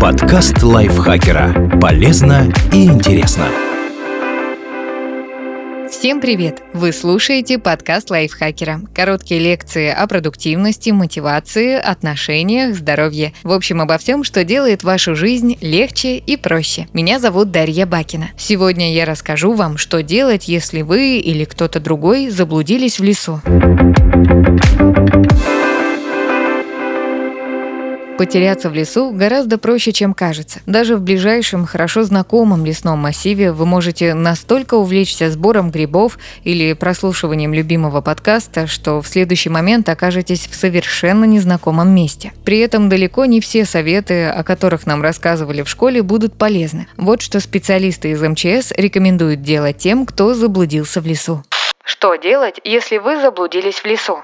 Подкаст лайфхакера. Полезно и интересно. Всем привет! Вы слушаете подкаст лайфхакера. Короткие лекции о продуктивности, мотивации, отношениях, здоровье. В общем, обо всем, что делает вашу жизнь легче и проще. Меня зовут Дарья Бакина. Сегодня я расскажу вам, что делать, если вы или кто-то другой заблудились в лесу. Потеряться в лесу гораздо проще, чем кажется. Даже в ближайшем, хорошо знакомом лесном массиве вы можете настолько увлечься сбором грибов или прослушиванием любимого подкаста, что в следующий момент окажетесь в совершенно незнакомом месте. При этом далеко не все советы, о которых нам рассказывали в школе, будут полезны. Вот что специалисты из МЧС рекомендуют делать тем, кто заблудился в лесу. Что делать, если вы заблудились в лесу?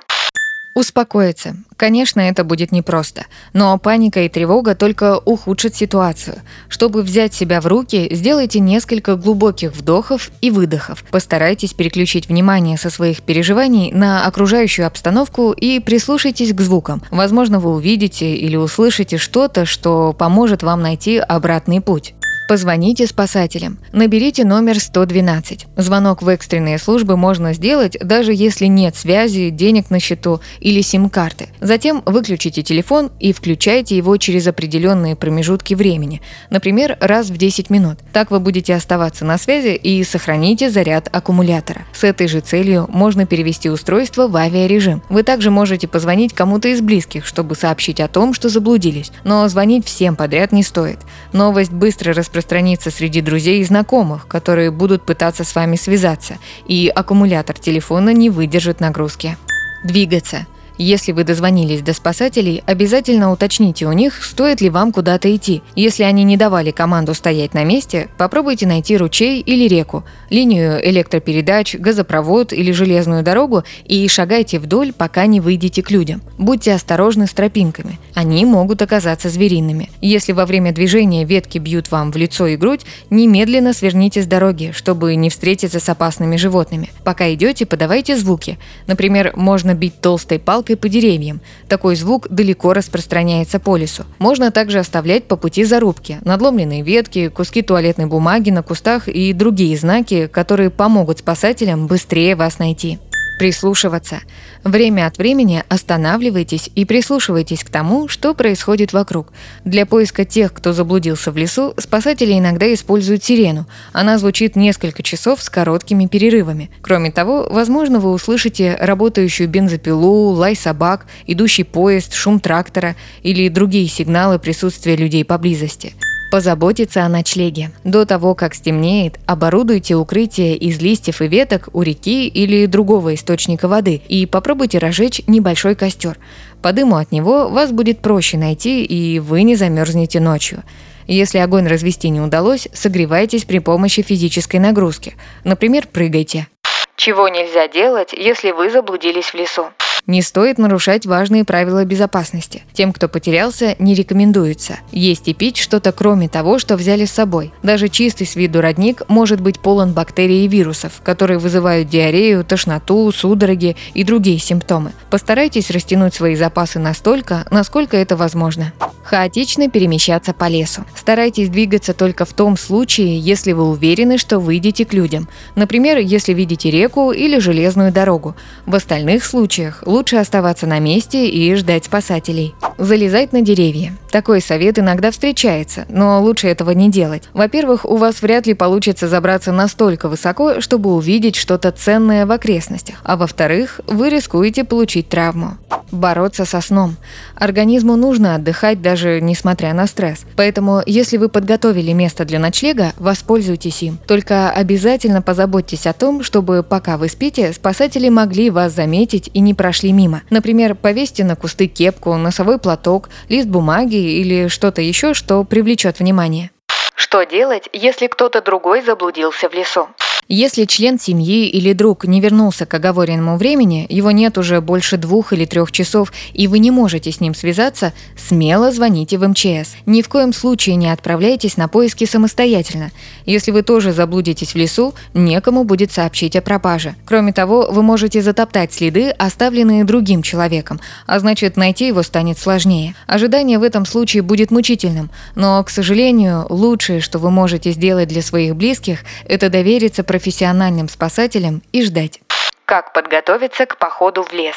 Успокоиться. Конечно, это будет непросто, но паника и тревога только ухудшат ситуацию. Чтобы взять себя в руки, сделайте несколько глубоких вдохов и выдохов. Постарайтесь переключить внимание со своих переживаний на окружающую обстановку и прислушайтесь к звукам. Возможно, вы увидите или услышите что-то, что поможет вам найти обратный путь. Позвоните спасателям. Наберите номер 112. Звонок в экстренные службы можно сделать, даже если нет связи, денег на счету или сим-карты. Затем выключите телефон и включайте его через определенные промежутки времени, например, раз в 10 минут. Так вы будете оставаться на связи и сохраните заряд аккумулятора. С этой же целью можно перевести устройство в авиарежим. Вы также можете позвонить кому-то из близких, чтобы сообщить о том, что заблудились. Но звонить всем подряд не стоит. Новость быстро распространяется распространится среди друзей и знакомых, которые будут пытаться с вами связаться, и аккумулятор телефона не выдержит нагрузки. Двигаться – если вы дозвонились до спасателей, обязательно уточните у них, стоит ли вам куда-то идти. Если они не давали команду стоять на месте, попробуйте найти ручей или реку, линию электропередач, газопровод или железную дорогу и шагайте вдоль, пока не выйдете к людям. Будьте осторожны с тропинками. Они могут оказаться звериными. Если во время движения ветки бьют вам в лицо и грудь, немедленно сверните с дороги, чтобы не встретиться с опасными животными. Пока идете, подавайте звуки. Например, можно бить толстой палкой палкой по деревьям. Такой звук далеко распространяется по лесу. Можно также оставлять по пути зарубки, надломленные ветки, куски туалетной бумаги на кустах и другие знаки, которые помогут спасателям быстрее вас найти прислушиваться. Время от времени останавливайтесь и прислушивайтесь к тому, что происходит вокруг. Для поиска тех, кто заблудился в лесу, спасатели иногда используют сирену. Она звучит несколько часов с короткими перерывами. Кроме того, возможно, вы услышите работающую бензопилу, лай собак, идущий поезд, шум трактора или другие сигналы присутствия людей поблизости. Позаботиться о ночлеге. До того, как стемнеет, оборудуйте укрытие из листьев и веток у реки или другого источника воды и попробуйте разжечь небольшой костер. По дыму от него вас будет проще найти и вы не замерзнете ночью. Если огонь развести не удалось, согревайтесь при помощи физической нагрузки. Например, прыгайте. Чего нельзя делать, если вы заблудились в лесу? Не стоит нарушать важные правила безопасности. Тем, кто потерялся, не рекомендуется. Есть и пить что-то кроме того, что взяли с собой. Даже чистый с виду родник может быть полон бактерий и вирусов, которые вызывают диарею, тошноту, судороги и другие симптомы. Постарайтесь растянуть свои запасы настолько, насколько это возможно. Хаотично перемещаться по лесу. Старайтесь двигаться только в том случае, если вы уверены, что выйдете к людям. Например, если видите реку или железную дорогу. В остальных случаях лучше оставаться на месте и ждать спасателей. Залезать на деревья. Такой совет иногда встречается, но лучше этого не делать. Во-первых, у вас вряд ли получится забраться настолько высоко, чтобы увидеть что-то ценное в окрестностях. А во-вторых, вы рискуете получить травму. Бороться со сном. Организму нужно отдыхать даже несмотря на стресс. Поэтому, если вы подготовили место для ночлега, воспользуйтесь им. Только обязательно позаботьтесь о том, чтобы пока вы спите, спасатели могли вас заметить и не прошли мимо. Например, повесьте на кусты кепку, носовой платок, лист бумаги или что-то еще, что привлечет внимание. Что делать, если кто-то другой заблудился в лесу? Если член семьи или друг не вернулся к оговоренному времени, его нет уже больше двух или трех часов, и вы не можете с ним связаться, смело звоните в МЧС. Ни в коем случае не отправляйтесь на поиски самостоятельно. Если вы тоже заблудитесь в лесу, некому будет сообщить о пропаже. Кроме того, вы можете затоптать следы, оставленные другим человеком, а значит найти его станет сложнее. Ожидание в этом случае будет мучительным, но, к сожалению, лучшее, что вы можете сделать для своих близких, это довериться профессиональным спасателям и ждать. Как подготовиться к походу в лес?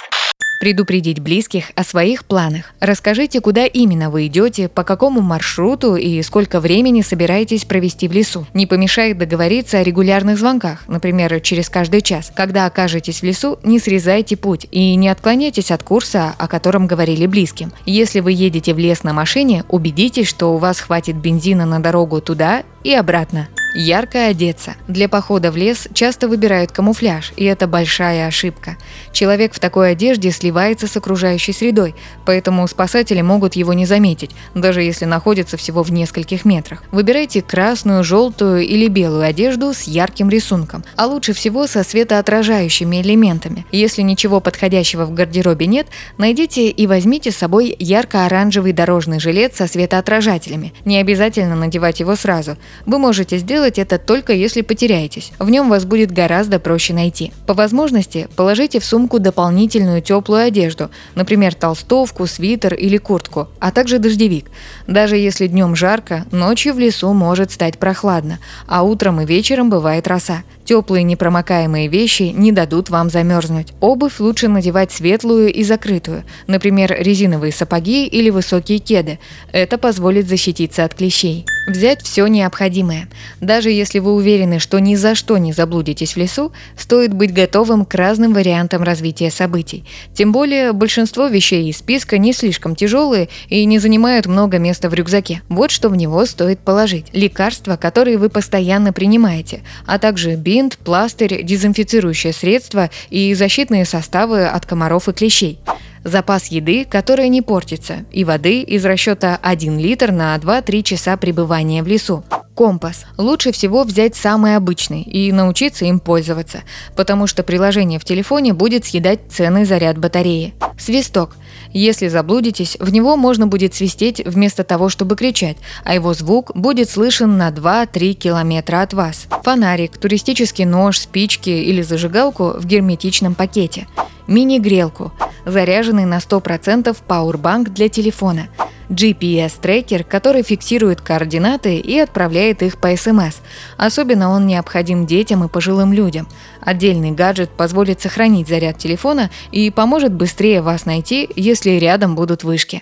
Предупредить близких о своих планах. Расскажите, куда именно вы идете, по какому маршруту и сколько времени собираетесь провести в лесу. Не помешает договориться о регулярных звонках, например, через каждый час. Когда окажетесь в лесу, не срезайте путь и не отклоняйтесь от курса, о котором говорили близким. Если вы едете в лес на машине, убедитесь, что у вас хватит бензина на дорогу туда и обратно. Ярко одеться. Для похода в лес часто выбирают камуфляж, и это большая ошибка. Человек в такой одежде сливается с окружающей средой, поэтому спасатели могут его не заметить, даже если находится всего в нескольких метрах. Выбирайте красную, желтую или белую одежду с ярким рисунком, а лучше всего со светоотражающими элементами. Если ничего подходящего в гардеробе нет, найдите и возьмите с собой ярко-оранжевый дорожный жилет со светоотражателями. Не обязательно надевать его сразу. Вы можете сделать сделать это только если потеряетесь. В нем вас будет гораздо проще найти. По возможности положите в сумку дополнительную теплую одежду, например, толстовку, свитер или куртку, а также дождевик. Даже если днем жарко, ночью в лесу может стать прохладно, а утром и вечером бывает роса. Теплые непромокаемые вещи не дадут вам замерзнуть. Обувь лучше надевать светлую и закрытую, например, резиновые сапоги или высокие кеды. Это позволит защититься от клещей. Взять все необходимое. Даже если вы уверены, что ни за что не заблудитесь в лесу, стоит быть готовым к разным вариантам развития событий. Тем более, большинство вещей из списка не слишком тяжелые и не занимают много места в рюкзаке. Вот что в него стоит положить. Лекарства, которые вы постоянно принимаете, а также бинт, пластырь, дезинфицирующее средство и защитные составы от комаров и клещей запас еды, которая не портится, и воды из расчета 1 литр на 2-3 часа пребывания в лесу. Компас. Лучше всего взять самый обычный и научиться им пользоваться, потому что приложение в телефоне будет съедать ценный заряд батареи. Свисток. Если заблудитесь, в него можно будет свистеть вместо того, чтобы кричать, а его звук будет слышен на 2-3 километра от вас. Фонарик, туристический нож, спички или зажигалку в герметичном пакете. Мини-грелку, заряженный на 100% пауэрбанк для телефона. GPS-трекер, который фиксирует координаты и отправляет их по СМС. Особенно он необходим детям и пожилым людям. Отдельный гаджет позволит сохранить заряд телефона и поможет быстрее вас найти, если рядом будут вышки.